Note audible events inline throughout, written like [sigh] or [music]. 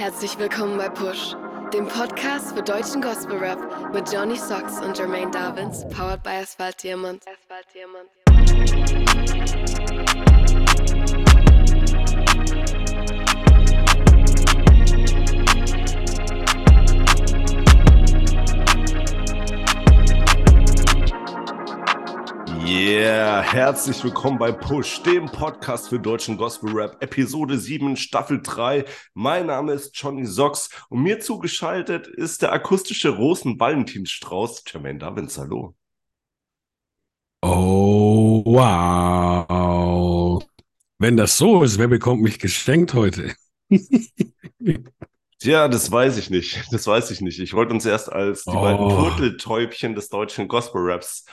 Herzlich willkommen bei Push, dem Podcast für deutschen Gospel Rap mit Johnny Socks und Jermaine Davins, powered by Asphalt Diamond. Asphalt Diamond. Yeah, herzlich willkommen bei Push, dem Podcast für deutschen Gospel Rap, Episode 7, Staffel 3. Mein Name ist Johnny Socks und mir zugeschaltet ist der akustische Rosen-Valentinstrauß, Jermaine Davins. Hallo. Oh, wow. Wenn das so ist, wer bekommt mich geschenkt heute? [laughs] Ja, das weiß ich nicht. Das weiß ich nicht. Ich wollte uns erst als die Oh. beiden Turteltäubchen des deutschen Gospel Raps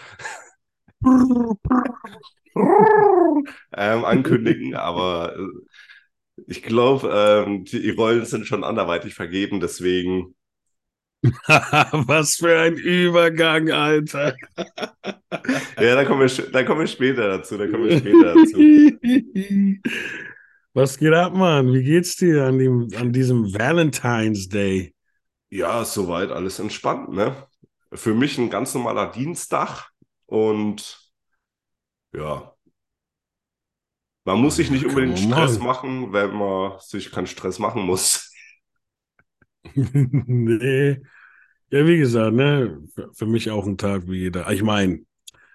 ähm, ankündigen, [laughs] aber äh, ich glaube, ähm, die, Rollen sind schon anderweitig vergeben, deswegen [laughs] Was für ein Übergang, Alter. [laughs] Ja, da kommen wir, da kommen wir später dazu. Da kommen wir später dazu. Was geht ab, Mann? Wie geht's dir an, dem, an diesem Valentine's Day? Ja, soweit alles entspannt, ne? Für mich ein ganz normaler Dienstag und ja, man muss sich nicht unbedingt Stress machen. wenn man sich keinen Stress machen muss. [laughs] nee. Ja, wie gesagt, ne, für, für mich auch ein Tag wie jeder. Ich meine,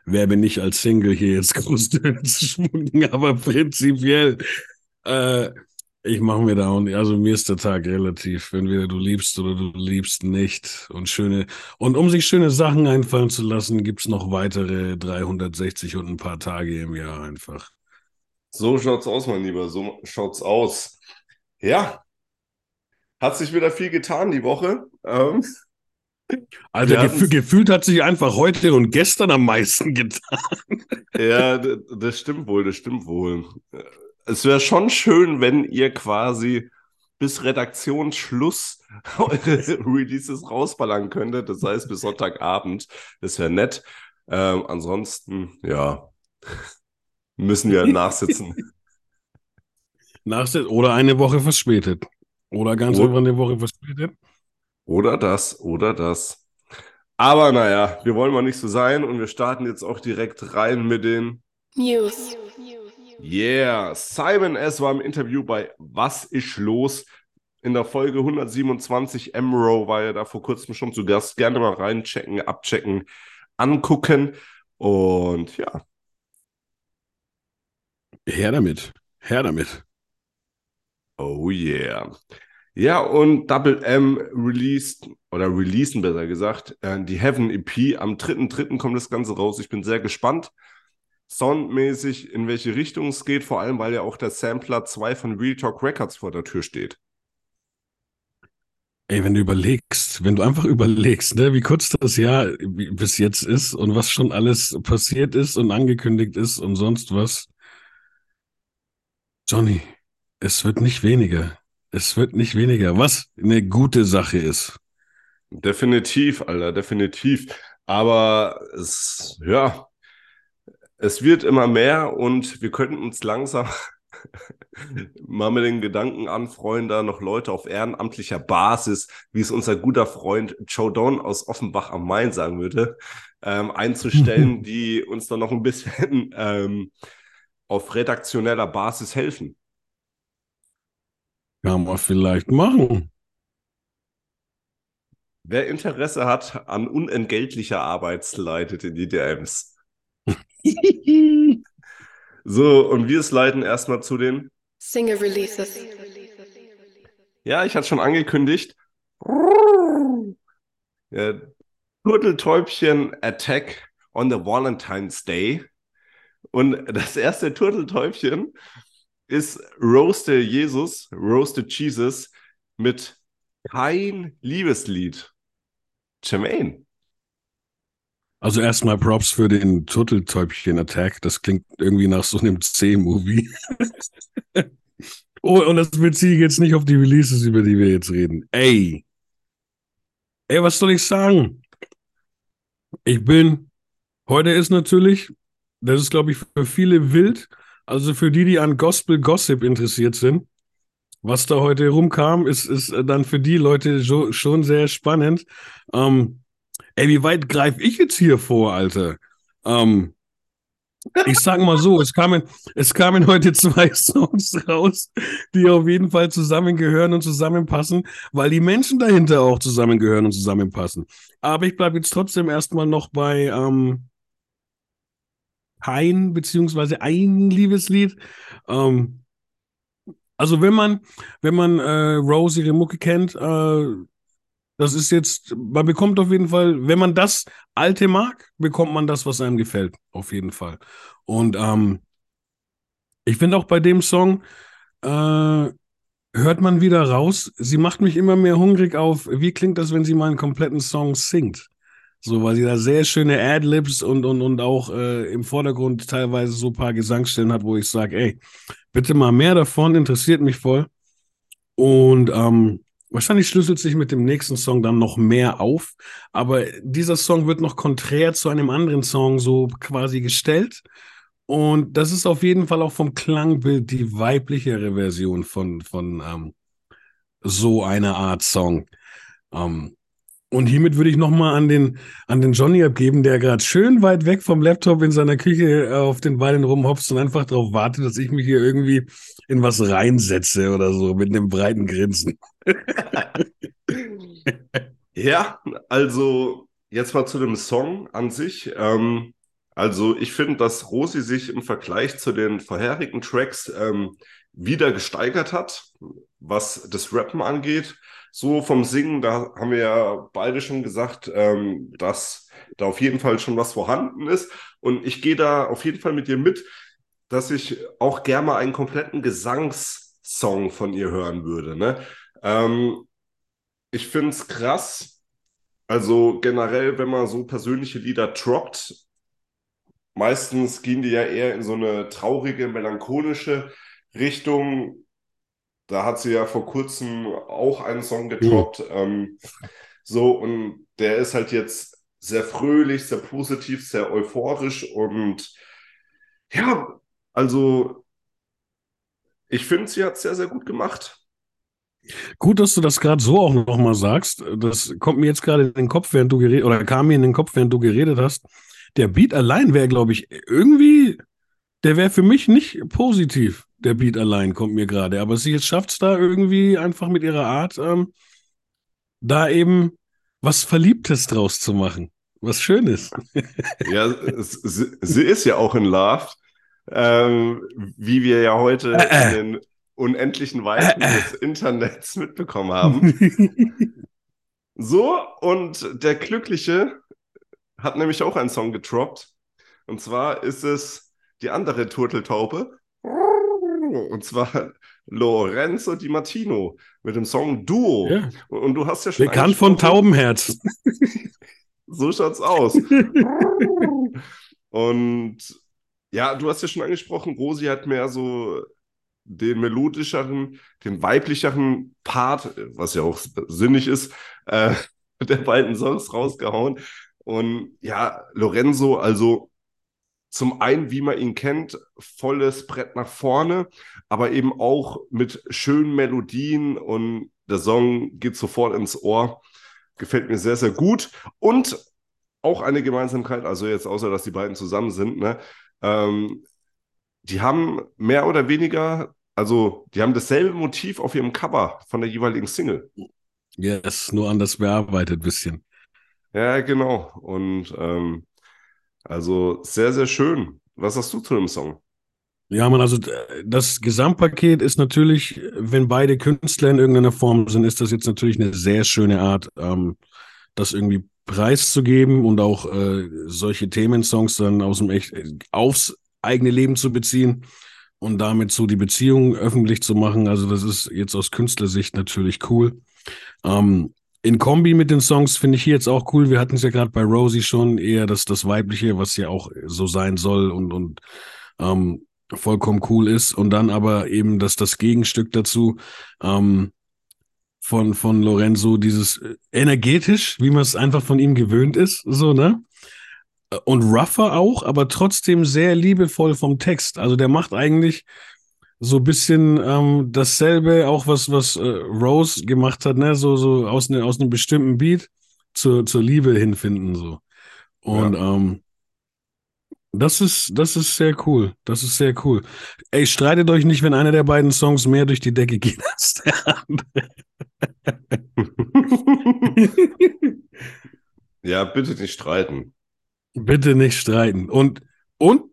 wer bin ich als Single hier jetzt [laughs] groß zu schmucken, aber prinzipiell, äh, ich mache mir da auch nicht, also mir ist der Tag relativ, entweder du liebst oder du liebst nicht und schöne, und um sich schöne Sachen einfallen zu lassen, gibt's noch weitere 360 und ein paar Tage im Jahr einfach. So schaut's aus, mein Lieber, so schaut's aus. Ja, hat sich wieder viel getan die Woche. Ähm, gefü hatten's- gefühlt hat sich einfach heute und gestern am meisten [laughs] getan. Ja, das stimmt wohl, das stimmt wohl. Es wäre schon schön, wenn ihr quasi bis Redaktionsschluss [laughs] eure Releases rausballern könntet, das heißt bis Sonntagabend. Das wäre nett. Ähm, ansonsten, ja, [laughs] müssen wir nachsitzen. [laughs] Nachset oder eine Woche verspätet. Oder ganz Oder- einfach eine Woche verspätet. Oder das, oder das. Aber naja, wir wollen mal nicht so sein und wir starten jetzt auch direkt rein mit den News. Yeah, Simon S. war im Interview bei Was ist los? In der Folge 127 Emro war er da vor kurzem schon zu Gast. Gerne mal reinchecken, abchecken, angucken. Und ja, Her damit. Her damit. oh yeah. Ja, und Double M released, oder releasen besser gesagt, äh, die Heaven EP. Am 3.3. kommt das Ganze raus. Ich bin sehr gespannt. Soundmäßig, in welche Richtung es geht, vor allem, weil ja auch der Sampler 2 von Real Talk Records vor der Tür steht. Ey, wenn du überlegst, wenn du einfach überlegst, ne, wie kurz das Jahr bis jetzt ist und was schon alles passiert ist und angekündigt ist und sonst was. Johnny, es wird nicht weniger. Es wird nicht weniger, was eine gute Sache ist. Definitiv, Alter, definitiv. Aber es, ja, es wird immer mehr und wir könnten uns langsam [laughs] mal mit den Gedanken anfreuen, da noch Leute auf ehrenamtlicher Basis, wie es unser guter Freund Joe Don aus Offenbach am Main sagen würde, ähm, einzustellen, [laughs] die uns dann noch ein bisschen ähm, auf redaktioneller Basis helfen. Kann man vielleicht machen. Wer Interesse hat an unentgeltlicher Arbeit, slidet in die DMs. [laughs] So, und wir sliden erstmal zu den Single Releases. Ja, ich hatte schon angekündigt. Ja, Turteltäubchen Attack on the Valentine's Day. Und das erste Turteltäubchen ist Roasted Jesus, Roasted Jesus mit kein Liebeslied. Jermaine. Also erstmal Props für den Turteltäubchen-Attack. Das klingt irgendwie nach so einem C-Movie. [laughs] oh, und das beziehe ich jetzt nicht auf die Releases, über die wir jetzt reden. Ey. Ey, was soll ich sagen? Ich bin, heute ist natürlich, das ist glaube ich für viele wild, also für die, die an Gospel Gossip interessiert sind, was da heute rumkam, ist, ist dann für die Leute schon sehr spannend. Ähm, ey, wie weit greife ich jetzt hier vor, Alter? Ähm, ich sag mal so, es kamen, es kamen heute zwei [laughs] Songs raus, die auf jeden Fall zusammengehören und zusammenpassen, weil die Menschen dahinter auch zusammengehören und zusammenpassen. Aber ich bleibe jetzt trotzdem erstmal noch bei ähm, kein beziehungsweise ein Liebeslied. Ähm, also wenn man, wenn man äh, Rose ihre Mucke kennt, äh, das ist jetzt, man bekommt auf jeden Fall, wenn man das Alte mag, bekommt man das, was einem gefällt, auf jeden Fall. Und ähm, ich finde auch bei dem Song, äh, hört man wieder raus, sie macht mich immer mehr hungrig auf, wie klingt das, wenn sie mal einen kompletten Song singt? So, weil sie da sehr schöne Adlibs und, und, und auch äh, im Vordergrund teilweise so ein paar Gesangsstellen hat, wo ich sage, ey, bitte mal mehr davon, interessiert mich voll. Und ähm, Wahrscheinlich schlüsselt sich mit dem nächsten Song dann noch mehr auf, aber dieser Song wird noch konträr zu einem anderen Song so quasi gestellt. Und das ist auf jeden Fall auch vom Klangbild die weiblichere Version von, von ähm, so einer Art Song. Ähm, und hiermit würde ich nochmal an den, an den Johnny abgeben, der gerade schön weit weg vom Laptop in seiner Küche äh, auf den Beinen rumhopst und einfach darauf wartet, dass ich mich hier irgendwie in was reinsetze oder so mit einem breiten Grinsen. [laughs] ja, also jetzt mal zu dem Song an sich. Ähm, also ich finde, dass Rosi sich im Vergleich zu den vorherigen Tracks ähm, wieder gesteigert hat, was das Rappen angeht so vom Singen, da haben wir ja beide schon gesagt, ähm, dass da auf jeden Fall schon was vorhanden ist. Und ich gehe da auf jeden Fall mit dir mit, dass ich auch gerne mal einen kompletten Gesangssong von ihr hören würde. Ne? Ähm, ich finde es krass. Also generell, wenn man so persönliche Lieder droppt, meistens gehen die ja eher in so eine traurige, melancholische Richtung. Da hat sie ja vor kurzem auch einen Song getroppt. Mhm. Ähm, so, und der ist halt jetzt sehr fröhlich, sehr positiv, sehr euphorisch und ja, also ich finde, sie hat es sehr, sehr gut gemacht. Gut, dass du das gerade so auch nochmal sagst. Das kommt mir jetzt gerade in den Kopf, während du geredet, oder kam mir in den Kopf, während du geredet hast. Der Beat allein wäre, glaube ich, irgendwie, der wäre für mich nicht positiv der Beat allein kommt mir gerade. Aber sie jetzt schafft es da irgendwie einfach mit ihrer Art, ähm, da eben was Verliebtes draus zu machen. Was Schönes. ja, sie, sie, ist ja auch in Love, ähm, wie wir ja heute äh, äh. in den unendlichen Weiten des [clears throat] Internets mitbekommen haben. [laughs] so, und der Glückliche hat nämlich auch einen Song getroppt. Und zwar ist es die andere Turteltaube. Und zwar Lorenzo Di Martino mit dem Song Duo. Ja. Und du hast ja schon. Bekannt von Taubenherz. [laughs] so schaut's aus. [laughs] Und ja, du hast ja schon angesprochen, Rosi hat mehr so den melodischeren, den weiblicheren Part, was ja auch sinnig ist, äh, [laughs] der beiden Songs rausgehauen. Und ja, Lorenzo, also zum einen, wie man ihn kennt, volles Brett nach vorne, aber eben auch mit schönen Melodien und der Song geht sofort ins Ohr. Gefällt mir sehr, sehr gut. Und auch eine Gemeinsamkeit, also jetzt außer, dass die beiden zusammen sind, ne? Ähm, die haben mehr oder weniger, also die haben dasselbe Motiv auf ihrem Cover von der jeweiligen Single. Yes, nur anders bearbeitet bisschen. Ja, genau. Und ähm, also sehr, sehr schön. Was sagst du zu dem Song? Ja, man, also das Gesamtpaket ist natürlich, wenn beide Künstler in irgendeiner Form sind, ist das jetzt natürlich eine sehr schöne Art, ähm, das irgendwie preiszugeben und auch äh, solche Themensongs dann aus dem echt aufs eigene Leben zu beziehen und damit so die Beziehung öffentlich zu machen. Also das ist jetzt aus Künstlersicht natürlich cool. Ähm, in Kombi mit den Songs finde ich hier jetzt auch cool. Wir hatten es ja gerade bei Rosie schon eher das, das Weibliche, was ja auch so sein soll und, und ähm, vollkommen cool ist. Und dann aber eben das, das Gegenstück dazu ähm, von, von Lorenzo, dieses äh, energetisch, wie man es einfach von ihm gewöhnt ist, so, ne? Und rougher auch, aber trotzdem sehr liebevoll vom Text. Also der macht eigentlich so ein bisschen ähm, dasselbe, auch was, was äh, Rose gemacht hat, ne? So, so aus, ne, aus einem bestimmten Beat zur, zur Liebe hinfinden. So. Und ja. ähm, das ist, das ist sehr cool. Das ist sehr cool. Ey, streitet euch nicht, wenn einer der beiden Songs mehr durch die Decke geht als der andere. [laughs] [laughs] ja, bitte nicht streiten. Bitte nicht streiten. Und, und,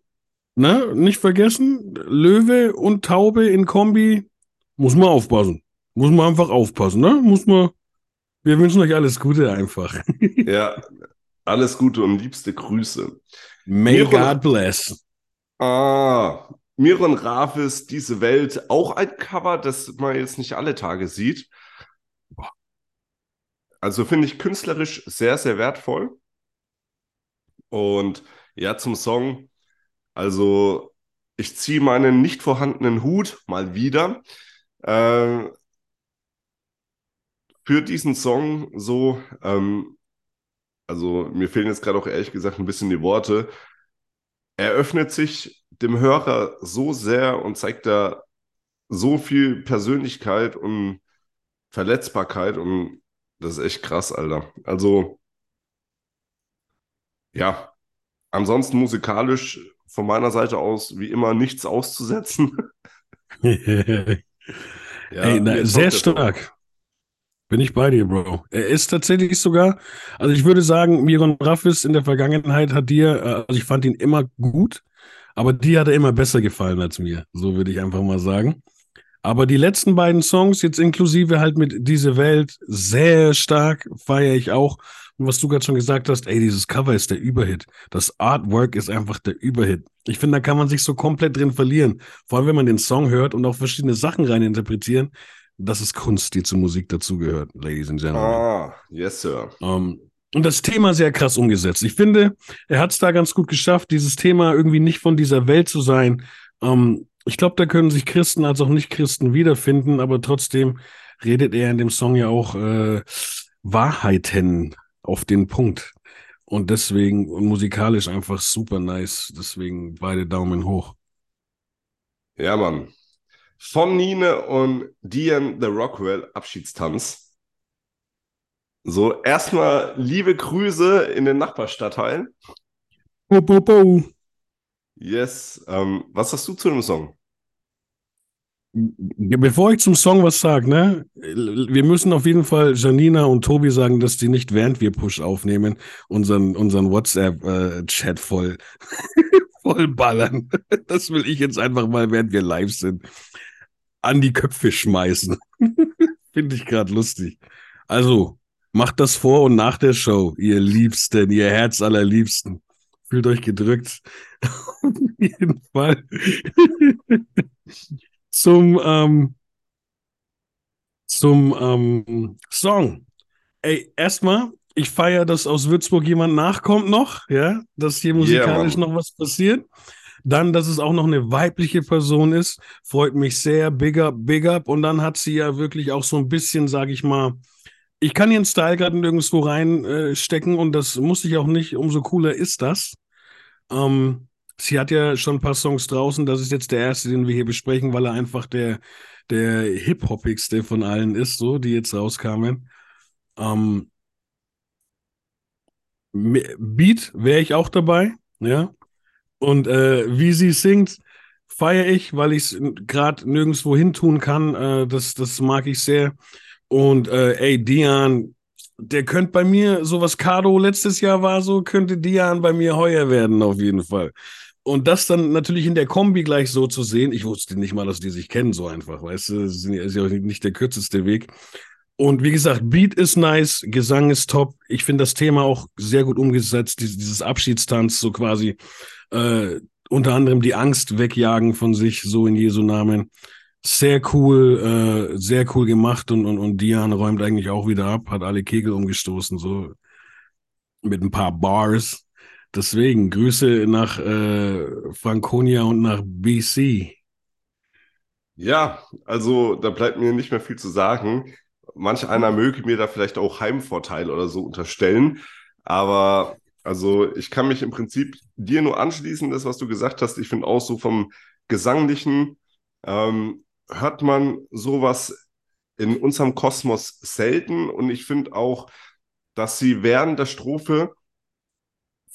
ne, nicht vergessen, Löwe und Taube in Kombi, muss man aufpassen. Muss man einfach aufpassen, ne? Muss man. Wir wünschen euch alles Gute einfach. [laughs] ja, alles Gute und liebste Grüße. May Miron, God bless. Ah, Miron Rafis, diese Welt, auch ein Cover, das man jetzt nicht alle Tage sieht. Also finde ich künstlerisch sehr, sehr wertvoll. Und ja, zum Song. Also, ich ziehe meinen nicht vorhandenen Hut mal wieder. Äh, für diesen Song so, ähm, also mir fehlen jetzt gerade auch ehrlich gesagt ein bisschen die Worte. Er öffnet sich dem Hörer so sehr und zeigt da so viel Persönlichkeit und Verletzbarkeit und das ist echt krass, Alter. Also, ja, ansonsten musikalisch von meiner Seite aus wie immer nichts auszusetzen. [laughs] ja, Ey, na, sehr stark. Bin ich bei dir, Bro. Er ist tatsächlich sogar, also ich würde sagen, Miron Raffis in der Vergangenheit hat dir, äh, also ich fand ihn immer gut, aber dir hat er immer besser gefallen als mir. So würde ich einfach mal sagen. Aber die letzten beiden Songs, jetzt inklusive halt mit Diese Welt, sehr stark, feiere ich auch. Und was du gerade schon gesagt hast, ey, dieses Cover ist der Überhit. Das Artwork ist einfach der Überhit. Ich finde, da kann man sich so komplett drin verlieren. Vor allem, wenn man den Song hört und auch verschiedene Sachen rein interpretieren das ist Kunst, die zur Musik dazugehört, Ladies and Gentlemen. Ah, yes, sir. Um, ähm, und das Thema sehr krass umgesetzt. Ich finde, er hat es da ganz gut geschafft, dieses Thema irgendwie nicht von dieser Welt zu sein. Um, ähm, ich glaube, da können sich Christen als auch Nicht-Christen wiederfinden, aber trotzdem redet er in dem Song ja auch äh, Wahrheiten auf den Punkt. Und deswegen, und musikalisch einfach super nice. Deswegen beide Daumen hoch. Ja, Mann von Nine und Diane The Rockwell Abschiedstanz. So, erstmal liebe Grüße in den Nachbarstadtteilen. Bo, bo, bo. Yes. Ähm, was hast du zu dem Song? Bevor ich zum Song was sage, ne, wir müssen auf jeden Fall Janina und Tobi sagen, dass die nicht während wir Push aufnehmen, unseren, unseren WhatsApp-Chat voll, [laughs] voll ballern. Das will ich jetzt einfach mal, während wir live sind an die Köpfe schmeißen. [laughs] Finde ich gerade lustig. Also, macht das vor und nach der Show, ihr Liebsten, ihr Herz allerliebsten. Fühlt euch gedrückt. [laughs] Auf jeden Fall. Zum ähm, zum ähm, Song. Ey, erstmal, ich feiere, dass aus Würzburg jemand nachkommt noch, ja, dass hier musikalisch yeah, noch was passiert. Dann, dass es auch noch eine weibliche Person ist, freut mich sehr. Big up, big up. Und dann hat sie ja wirklich auch so ein bisschen, sag ich mal, ich kann ihren Style gerade nirgendwo reinstecken äh, und das muss ich auch nicht. Umso cooler ist das. Ähm, sie hat ja schon ein paar Songs draußen. Das ist jetzt der erste, den wir hier besprechen, weil er einfach der, der hip-hoppigste von allen ist, so, die jetzt rauskamen. Ähm, Beat wäre ich auch dabei, ja. Und äh, wie sie singt, feiere ich, weil ich es gerade nirgendwo hin tun kann. Äh, das, das mag ich sehr. Und äh, ey, Dian, der könnte bei mir, so was Cardo letztes Jahr war, so könnte Dian bei mir heuer werden, auf jeden Fall. Und das dann natürlich in der Kombi gleich so zu sehen, ich wusste nicht mal, dass die sich kennen, so einfach, weißt du, das ist ja nicht der kürzeste Weg. Und wie gesagt, Beat ist nice, Gesang ist top. Ich finde das Thema auch sehr gut umgesetzt, dieses Abschiedstanz, so quasi äh, unter anderem die Angst wegjagen von sich, so in Jesu Namen. Sehr cool, äh, sehr cool gemacht und, und, und Dian räumt eigentlich auch wieder ab, hat alle Kegel umgestoßen, so mit ein paar Bars. Deswegen Grüße nach äh, Franconia und nach BC. Ja, also da bleibt mir nicht mehr viel zu sagen. Manch einer möge mir da vielleicht auch Heimvorteil oder so unterstellen. Aber also ich kann mich im Prinzip dir nur anschließen, das, was du gesagt hast. Ich finde auch so vom Gesanglichen ähm, hört man sowas in unserem Kosmos selten. Und ich finde auch, dass sie während der Strophe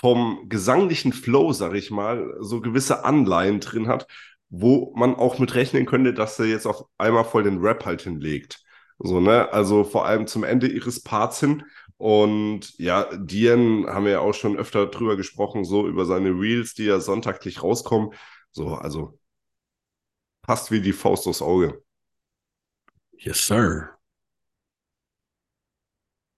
vom gesanglichen Flow, sag ich mal, so gewisse Anleihen drin hat, wo man auch mit rechnen könnte, dass er jetzt auf einmal voll den Rap halt hinlegt. So, ne? Also vor allem zum Ende ihres Parts hin. Und ja, Dian haben wir ja auch schon öfter drüber gesprochen, so über seine Reels, die ja sonntaglich rauskommen. So, also passt wie die Faust aufs Auge. Yes, sir.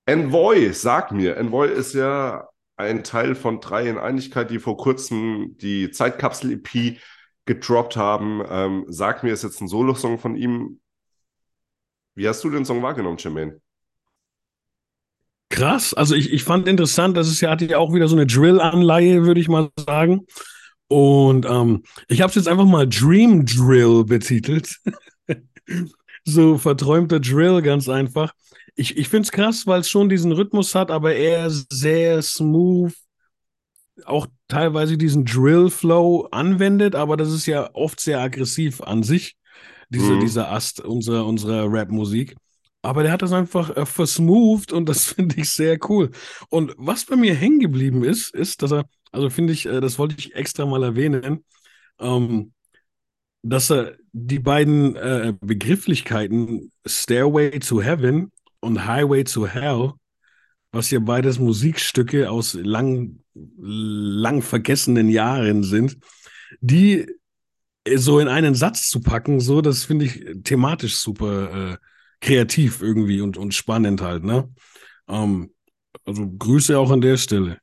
Envoy, sag mir, Envoy ist ja ein Teil von drei in Einigkeit, die vor kurzem die Zeitkapsel-EP gedroppt haben. Ähm, sag mir, ist jetzt ein Solo-Song von ihm. Wie hast du den Song wahrgenommen, Jermaine? Krass, also ich, ich fand interessant, dass es ja hatte ja auch wieder so eine Drill-Anleihe, würde ich mal sagen. Und ähm, ich habe es jetzt einfach mal Dream Drill betitelt. [laughs] so verträumter Drill, ganz einfach. Ich, ich finde es krass, weil es schon diesen Rhythmus hat, aber eher sehr smooth, auch teilweise diesen Drill-Flow anwendet, aber das ist ja oft sehr aggressiv an sich, diese, mhm. dieser Ast unserer, unserer Rap-Musik. Aber der hat das einfach äh, versmoothed und das [laughs] finde ich sehr cool. Und was bei mir hängen geblieben ist, ist, dass er, also finde ich, äh, das wollte ich extra mal erwähnen, ähm, dass er die beiden äh, Begrifflichkeiten Stairway to Heaven und Highway to Hell, was ja beides Musikstücke aus lang, lang vergessenen Jahren sind, die so in einen Satz zu packen, so, das finde ich thematisch super äh, kreativ irgendwie und, und spannend halt, ne? Ähm, also Grüße auch an der Stelle.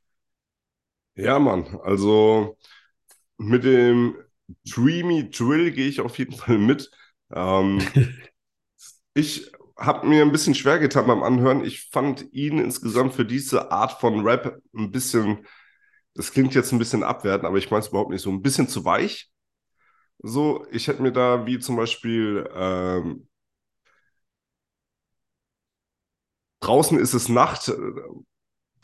Ja, Mann, also mit dem Dreamy Drill gehe ich auf jeden Fall mit. Ähm, [laughs] ich habe mir ein bisschen schwer getan beim Anhören. Ich fand ihn insgesamt für diese Art von Rap ein bisschen, das klingt jetzt ein bisschen abwertend, aber ich meine es überhaupt nicht so, ein bisschen zu weich. So, ich hätte mir da wie zum Beispiel ähm, draußen ist es Nacht,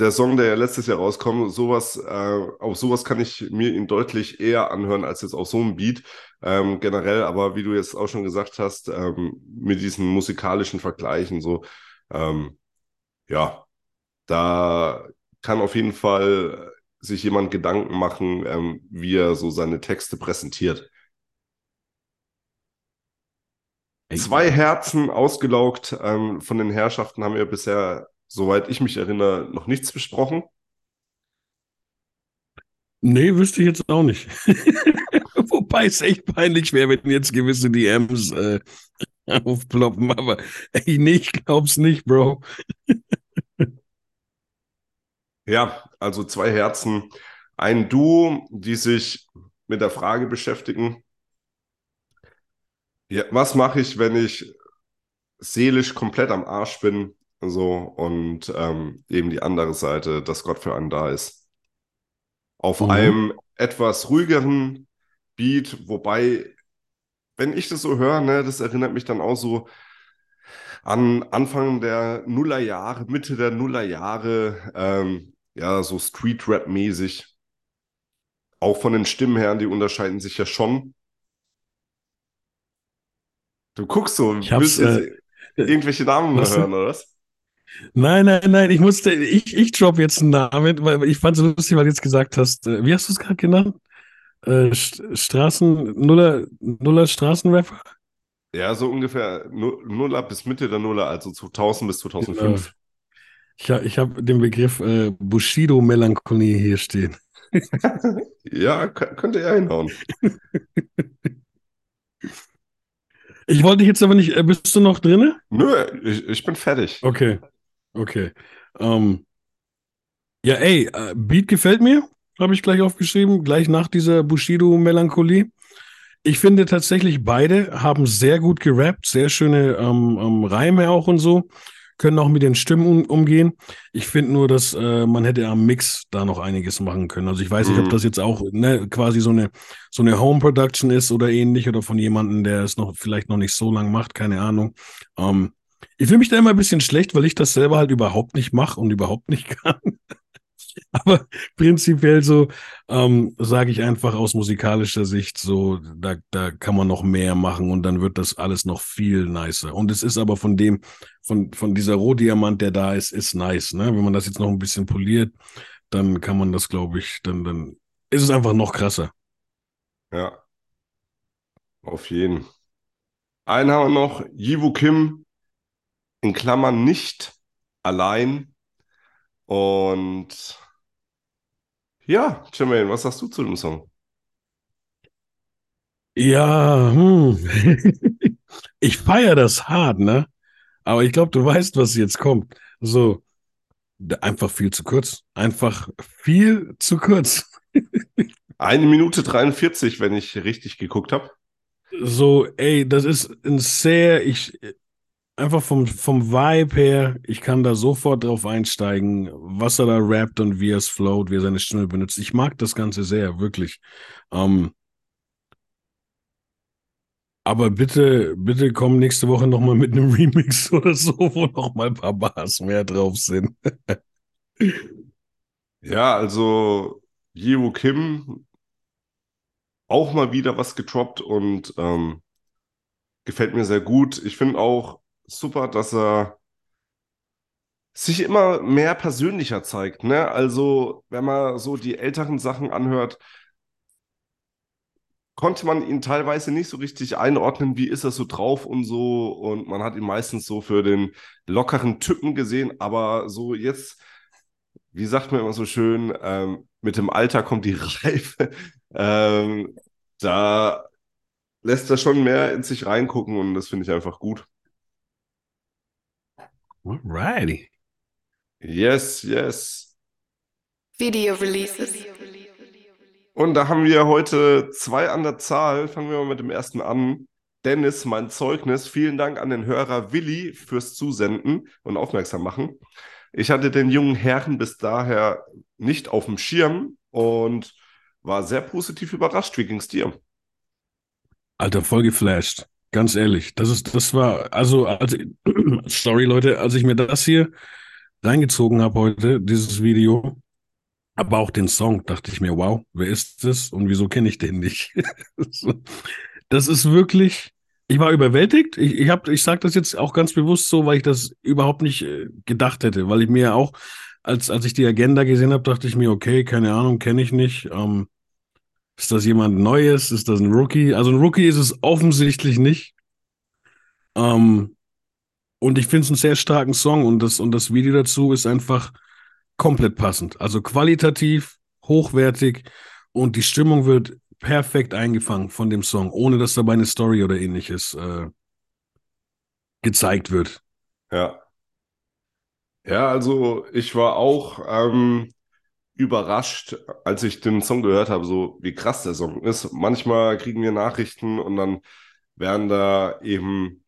der Song, der ja letztes Jahr rauskommt, sowas, äh, auf sowas kann ich mir ihn deutlich eher anhören als jetzt auf so einem Beat. Ähm, generell, aber wie du jetzt auch schon gesagt hast, ähm, mit diesen musikalischen Vergleichen, so, ähm, ja, da kann auf jeden Fall sich jemand Gedanken machen, ähm, wie er so seine Texte präsentiert. Zwei Herzen ausgelaugt ähm, von den Herrschaften haben wir bisher soweit ich mich erinnere, noch nichts besprochen? Nee, wüsste ich jetzt auch nicht. [laughs] Wobei es echt peinlich wäre, wenn jetzt gewisse DMs äh, [laughs] aufploppen, aber ey, nee, ich glaub's nicht, Bro. [laughs] ja, also zwei Herzen. Ein Duo, die sich mit der Frage beschäftigen, ja, was mache ich, wenn ich seelisch komplett am Arsch bin so, und ähm, eben die andere Seite, dass Gott für einen da ist. Auf mhm. einem etwas ruhigeren Beat, wobei, wenn ich das so höre, ne, das erinnert mich dann auch so an Anfang der Nullerjahre, Mitte der Nullerjahre, ähm, ja, so Street-Rap-mäßig. Auch von den Stimmen her, die unterscheiden sich ja schon. Du guckst so, ich willst äh, irgendwelche Namen hören, oder was? Nein, nein, nein, ich musste, ich, ich drop jetzt einen Namen, weil ich fand es lustig, weil du jetzt gesagt hast, äh, wie hast du es gerade genannt? Äh, Straßen, Nuller, Nuller Straßenrapper? Ja, so ungefähr Nuller bis Mitte der Nuller, also 2000 bis 2005. Genau. Ich, ich habe den Begriff äh, Bushido-Melancholie hier stehen. [laughs] ja, könnte er hinhauen. Ich wollte dich jetzt aber nicht, äh, bist du noch drin? Nö, ich, ich bin fertig. Okay. Okay. Ähm, ja, ey, äh, Beat gefällt mir, habe ich gleich aufgeschrieben, gleich nach dieser Bushido-Melancholie. Ich finde tatsächlich, beide haben sehr gut gerappt, sehr schöne ähm, ähm, Reime auch und so, können auch mit den Stimmen um, umgehen. Ich finde nur, dass äh, man hätte am Mix da noch einiges machen können. Also ich weiß mhm. nicht, ob mhm. das jetzt auch ne, quasi so eine, so eine Home-Production ist oder ähnlich oder von jemandem, der es noch vielleicht noch nicht so lange macht, keine Ahnung. Ähm, ich fühle mich da immer ein bisschen schlecht, weil ich das selber halt überhaupt nicht mache und überhaupt nicht [laughs] kann. Aber prinzipiell so ähm, sage ich einfach aus musikalischer Sicht so, da, da kann man noch mehr machen und dann wird das alles noch viel nicer. Und es ist aber von dem, von, von dieser Rohdiamant, der da ist, ist nice. Ne? Wenn man das jetzt noch ein bisschen poliert, dann kann man das, glaube ich, dann, dann ist es einfach noch krasser. Ja. Auf jeden. Einen haben wir noch, Yivu Kim, in Klammern nicht allein. Und ja, Jermaine, was sagst du zu dem Song? Ja, hm. [laughs] ich feiere das hart, ne? Aber ich glaube, du weißt, was jetzt kommt. So, einfach viel zu kurz. Einfach viel zu kurz. [laughs] Eine Minute 43, wenn ich richtig geguckt habe. So, ey, das ist ein sehr, ich, einfach vom, vom Vibe her, ich kann da sofort drauf einsteigen, was er da rappt und wie er es float, wie er seine Stimme benutzt. Ich mag das Ganze sehr, wirklich. Ähm, aber bitte, bitte komm nächste Woche nochmal mit einem [laughs] Remix oder so, wo nochmal ein paar Bars mehr drauf sind. [laughs] ja, also Yeo Kim auch mal wieder was getroppt und ähm, gefällt mir sehr gut. Ich finde auch super, dass er sich immer mehr persönlicher zeigt. Ne? Also, wenn man so die älteren Sachen anhört, konnte man ihn teilweise nicht so richtig einordnen, wie ist er so drauf und so. Und man hat ihn meistens so für den lockeren Typen gesehen, aber so jetzt, wie sagt man immer so schön, ähm, mit dem Alter kommt die [laughs] Reife. Ähm, da lässt er schon mehr in sich reingucken und das finde ich einfach gut. Alrighty. Yes, yes. Video Releases. Und da haben wir heute zwei an der Zahl. Fangen wir mal mit dem ersten an. Dennis, mein Zeugnis. Vielen Dank an den Hörer Willi fürs Zusenden und aufmerksam machen. Ich hatte den jungen Herrn bis daher nicht auf dem Schirm und war sehr positiv überrascht. Wie ging es dir? Alter, voll geflasht. Ganz ehrlich. Das ist, das war, also, also, [clears throat] sorry Leute, als ich mir das hier reingezogen habe heute, dieses Video, aber auch den Song, dachte ich mir, wow, wer ist das und wieso kenne ich den nicht? [laughs] das ist wirklich, ich war überwältigt. Ich, ich, hab, ich sage das jetzt auch ganz bewusst so, weil ich das überhaupt nicht äh, gedacht hätte, weil ich mir auch, als, als ich die Agenda gesehen habe, dachte ich mir, okay, keine Ahnung, kenne ich nicht. Ähm, ist das jemand Neues? Ist das ein Rookie? Also ein Rookie ist es offensichtlich nicht. Ähm, und ich finde es einen sehr starken Song und das, und das Video dazu ist einfach komplett passend. Also qualitativ, hochwertig und die Stimmung wird perfekt eingefangen von dem Song, ohne dass dabei eine Story oder ähnliches äh, gezeigt wird. Ja. Ja, also ich war auch ähm, überrascht, als ich den Song gehört habe, so wie krass der Song ist. Manchmal kriegen wir Nachrichten und dann werden da eben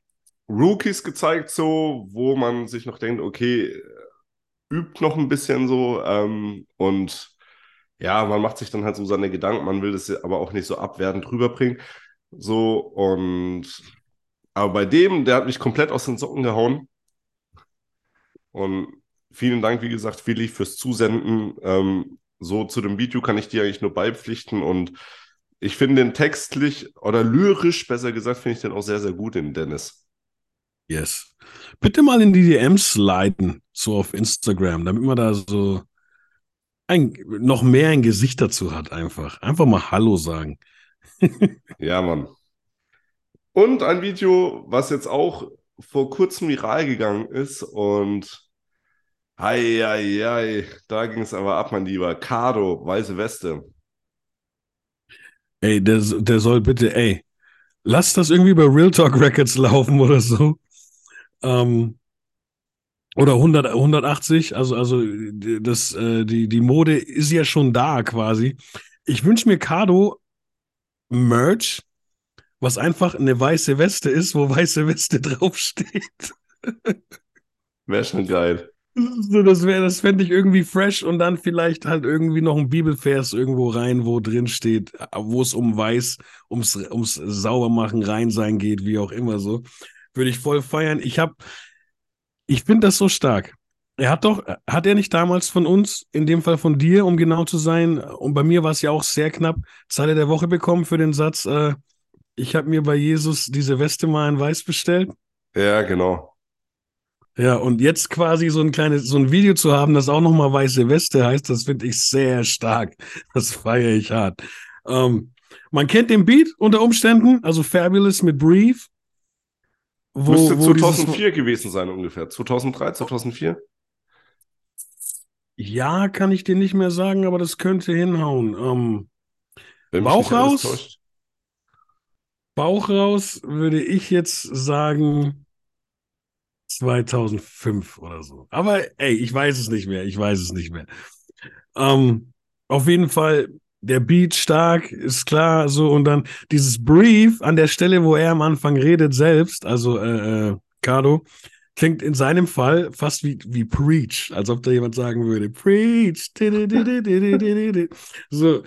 Rookies gezeigt, so, wo man sich noch denkt, okay, übt noch ein bisschen so ähm, und ja, man macht sich dann halt so seine Gedanken, man will das aber auch nicht so abwertend rüberbringen. So und aber bei dem, der hat mich komplett aus den Socken gehauen. Und vielen Dank, wie gesagt, Willi, fürs Zusenden. Ähm, so zu dem Video kann ich dir eigentlich nur beipflichten und ich finde den textlich oder lyrisch, besser gesagt, finde ich den auch sehr, sehr gut, den Dennis. Yes. Bitte mal in die DMs sliden, so auf Instagram, damit man da so ein, noch mehr ein Gesicht dazu hat, einfach. Einfach mal Hallo sagen. [laughs] ja, Mann. Und ein Video, was jetzt auch vor kurzem viral gegangen ist und Hei. Da ging es aber ab, mein Lieber. Cardo, weiße Weste. Ey, der, der soll bitte, ey, lass das irgendwie bei Real Talk Records laufen oder so. Ähm, oder 100, 180, also, also das, äh, die, die Mode ist ja schon da quasi. Ich wünsche mir Cardo Merch, was einfach eine weiße Weste ist, wo [laughs] weiße Weste draufsteht. Wäre schon geil. So, das wäre, das fände ich irgendwie fresh und dann vielleicht halt irgendwie noch ein Bibelvers irgendwo rein, wo drin steht, wo es um weiß, ums, ums Saubermachen, rein sein geht, wie auch immer so. Würde ich voll feiern. Ich habe, ich finde das so stark. Er hat doch, hat er nicht damals von uns, in dem Fall von dir, um genau zu sein, und bei mir war es ja auch sehr knapp, Zeile der Woche bekommen für den Satz, äh, ich habe mir bei Jesus diese Weste mal in Weiß bestellt. Ja, genau. Ja, und jetzt quasi so ein kleines, so ein Video zu haben, das auch nochmal weiße Weste heißt, das finde ich sehr stark. Das feiere ich hart. Ähm, man kennt den Beat unter Umständen, also Fabulous mit Brief. Wo, Müsste wo 2004 gewesen sein ungefähr. 2003, 2004? Ja, kann ich dir nicht mehr sagen, aber das könnte hinhauen. Ähm, Bauch raus? Bauch raus würde ich jetzt sagen 2005 oder so. Aber ey, ich weiß es nicht mehr. Ich weiß es nicht mehr. Ähm, auf jeden Fall der Beat stark, ist klar, so und dann dieses Brief an der Stelle, wo er am Anfang redet selbst, also äh, äh, Cardo, klingt in seinem Fall fast wie, wie Preach, als ob da jemand sagen würde, Preach. so,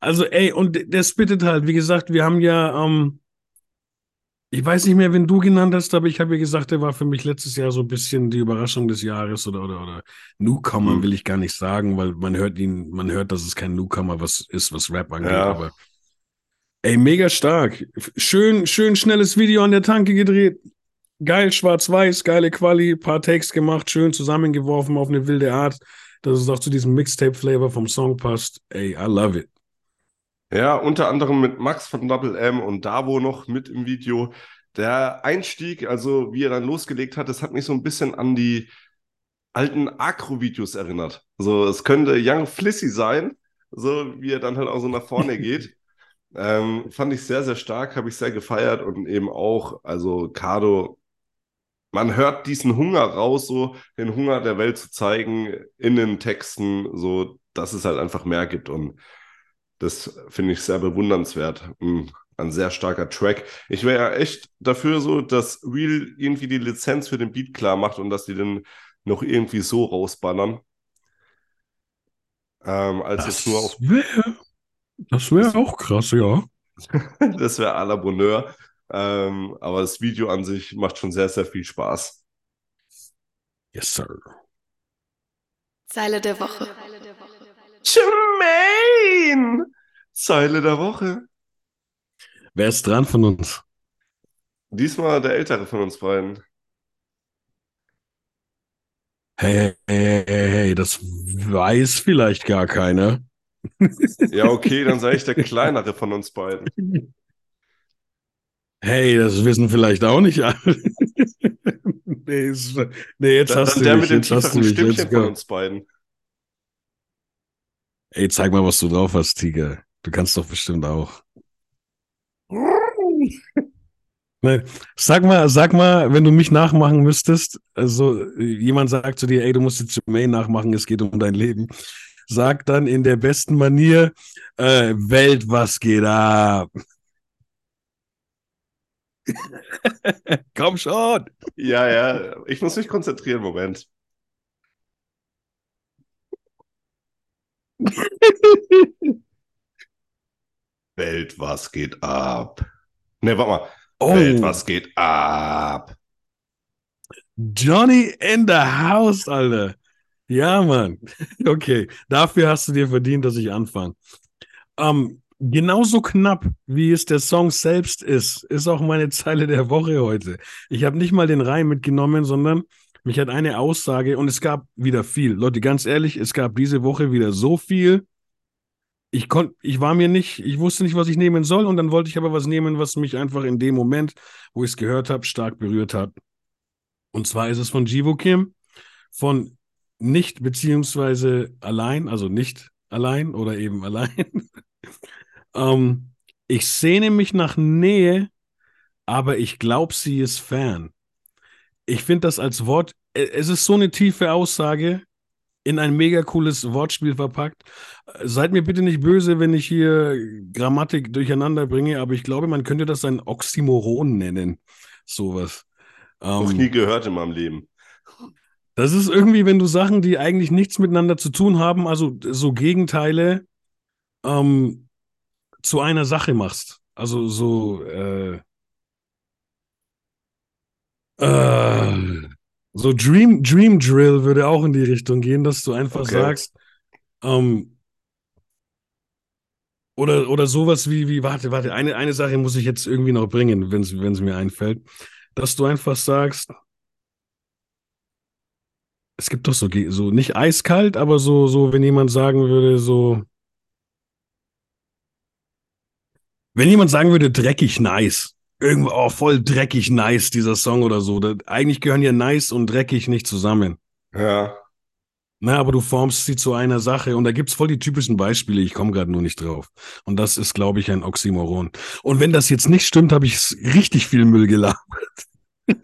also ey, und der spittet halt, wie gesagt, wir haben ja, ähm, ich weiß nicht mehr, wen du genannt hast, aber ich habe ja gesagt, der war für mich letztes Jahr so ein bisschen die Überraschung des Jahres oder oder oder Newcomer mhm. will ich gar nicht sagen, weil man hört ihn, man hört, dass es kein Newcomer was ist, was Rap angeht, ja. aber ey, mega stark. Schön, schön schnelles Video an der Tanke gedreht. Geil, schwarz-weiß, geile Quali, paar Takes gemacht, schön zusammengeworfen auf eine wilde Art, dass es auch zu diesem Mixtape-Flavor vom Song passt. Ey, I love it. Ja, unter anderem mit Max von Double M und Davo noch mit im Video. Der Einstieg, also wie er dann losgelegt hat, das hat mich so ein bisschen an die alten Acro-Videos erinnert. So, es könnte Young Flissy sein, so wie er dann halt auch so nach vorne [laughs] geht. ähm, fand ich sehr, sehr stark, habe ich sehr gefeiert und eben auch, also Cardo, man hört diesen Hunger raus, so den Hunger der Welt zu zeigen in den Texten, so dass es halt einfach mehr gibt und das finde ich sehr bewundernswert. Ein sehr starker Track. Ich wäre ja echt dafür so, dass Real irgendwie die Lizenz für den Beat klar macht und dass die den noch irgendwie so rausballern. Ähm, als das jetzt nur auf. Wär, das wäre auch krass, ja. [laughs] das wäre à la Bonheur. Ähm, aber das Video an sich macht schon sehr, sehr viel Spaß. Yes, sir. Zeile der Woche. Jermaine! Zeile der Woche. Wer ist dran von uns? Diesmal der ältere von uns beiden. Hey, hey, hey, hey, das weiß vielleicht gar keiner. Ja, okay, dann sei ich der kleinere von uns beiden. Hey, das wissen vielleicht auch nicht alle. nee, nee, jetzt dann, hast dann du der mich, mit dem tieferen Stimmchen von uns beiden. Ey, zeig mal, was du drauf hast, Tiger. Du kannst doch bestimmt auch. Nein, sag mal, sag mal, wenn du mich nachmachen müsstest, also jemand sagt zu dir, ey, du musst jetzt Jermaine nachmachen, es geht um dein Leben. Sag dann in der besten Manier, äh, Welt, was geht ab? [laughs] Komm schon. Ja, ja, ich muss mich konzentrieren, Moment. [laughs] Welt, was geht ab? Ne, warte mal. Oh. Welt, was geht ab? Johnny in the house, Alter. Ja, Mann. [laughs] Okay, dafür hast du dir verdient, dass ich anfange. Ähm, genauso knapp, wie es der Song selbst ist, ist auch meine Zeile der Woche heute. Ich habe nicht mal den Reim mitgenommen, sondern mich hat eine Aussage und es gab wieder viel. Leute, ganz ehrlich, es gab diese Woche wieder so viel. Ich konnte, ich war mir nicht, ich wusste nicht, was ich nehmen soll und dann wollte ich aber was nehmen, was mich einfach in dem Moment, wo ich es gehört habe, stark berührt hat. Und zwar ist es von Jivo Kim, von nicht beziehungsweise allein, also nicht allein oder eben allein. [laughs] ähm, ich sehne mich nach Nähe, aber ich glaube, sie ist fern. Ich finde das als Wort, äh, es ist so eine tiefe Aussage in ein mega cooles Wortspiel verpackt. Seid mir bitte nicht böse, wenn ich hier Grammatik durcheinander bringe, aber ich glaube, man könnte das ein Oxymoron nennen. Sowas. Noch Ähm, nie gehört in meinem Leben. das ist irgendwie, wenn du Sachen, die eigentlich nichts miteinander zu tun haben, also so Gegenteile, ähm, zu einer Sache machst. Also so, äh, äh, So Dream, Dream Drill würde auch in die Richtung gehen, dass du einfach Okay. sagst, ähm, oder, oder sowas wie, wie, warte, warte, eine, eine Sache muss ich jetzt irgendwie noch bringen, wenn es mir einfällt, dass du einfach sagst, es gibt doch so, so nicht eiskalt, aber so, so, wenn jemand sagen würde, so, wenn jemand sagen würde, dreckig nice, irgendwo, oh, voll dreckig nice, dieser Song oder so, da, eigentlich gehören ja nice und dreckig nicht zusammen. Ja. Na, aber du formst sie zu einer Sache und da gibt's voll die typischen Beispiele, ich komme gerade nur nicht drauf. Und das ist, glaube ich, ein Oxymoron. Und wenn das jetzt nicht stimmt, habe ich richtig viel Müll gelabert. [laughs]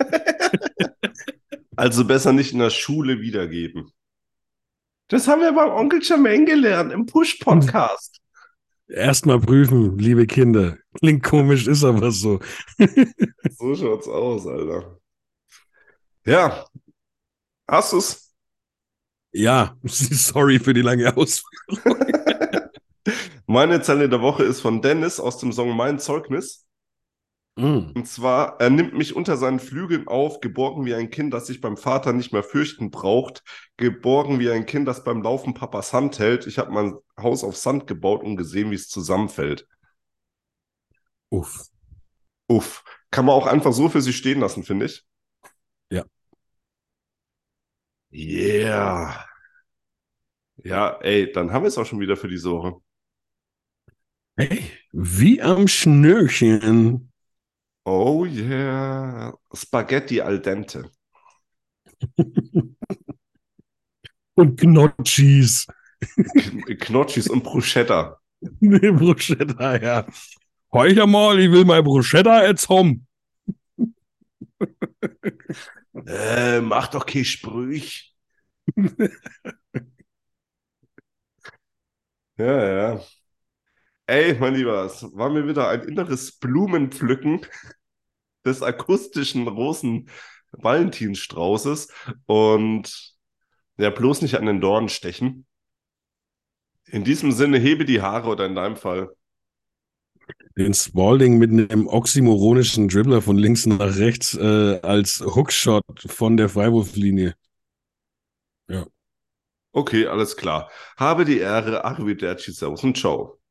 Also besser nicht in der Schule wiedergeben. Das haben wir beim Onkel Jermaine gelernt, im Push-Podcast. Erstmal prüfen, liebe Kinder. Klingt komisch, ist aber so. [laughs] So schaut's aus, Alter. Ja. Hast du's? Ja, [laughs] sorry für die lange Ausführung. [laughs] Meine Zeile der Woche ist von Dennis aus dem Song Mein Zeugnis. Mm. Und zwar, er nimmt mich unter seinen Flügeln auf, geborgen wie ein Kind, das sich beim Vater nicht mehr fürchten braucht, geborgen wie ein Kind, das beim Laufen Papas Hand hält. Ich habe mein Haus auf Sand gebaut und gesehen, wie es zusammenfällt. Uff. Uff. Kann man auch einfach so für sich stehen lassen, finde ich. Ja. Yeah. Ja, ey, dann haben wir es auch schon wieder für diese Woche. Hey, wie am Schnürchen. Oh yeah. Spaghetti al dente. [laughs] Und Knotschis. Knotschis und Bruschetta. [laughs] Nee, Bruschetta, ja. Heuch mal, ich will mein Bruschetta jetzt haben. [laughs] Äh, mach doch kein Sprüch. ja, ja. Ey, mein Lieber, es war mir wieder ein inneres Blumenpflücken [laughs] des akustischen großen Valentinsstraußes und ja, bloß nicht an den Dorn stechen. In diesem Sinne, hebe die Haare oder in deinem Fall. Den Spalding mit einem oxymoronischen Dribbler von links nach rechts äh, als Hookshot von der Freiwurflinie. Okay, alles klar. Habe die Ehre, Arrivederci, Servus und Ciao.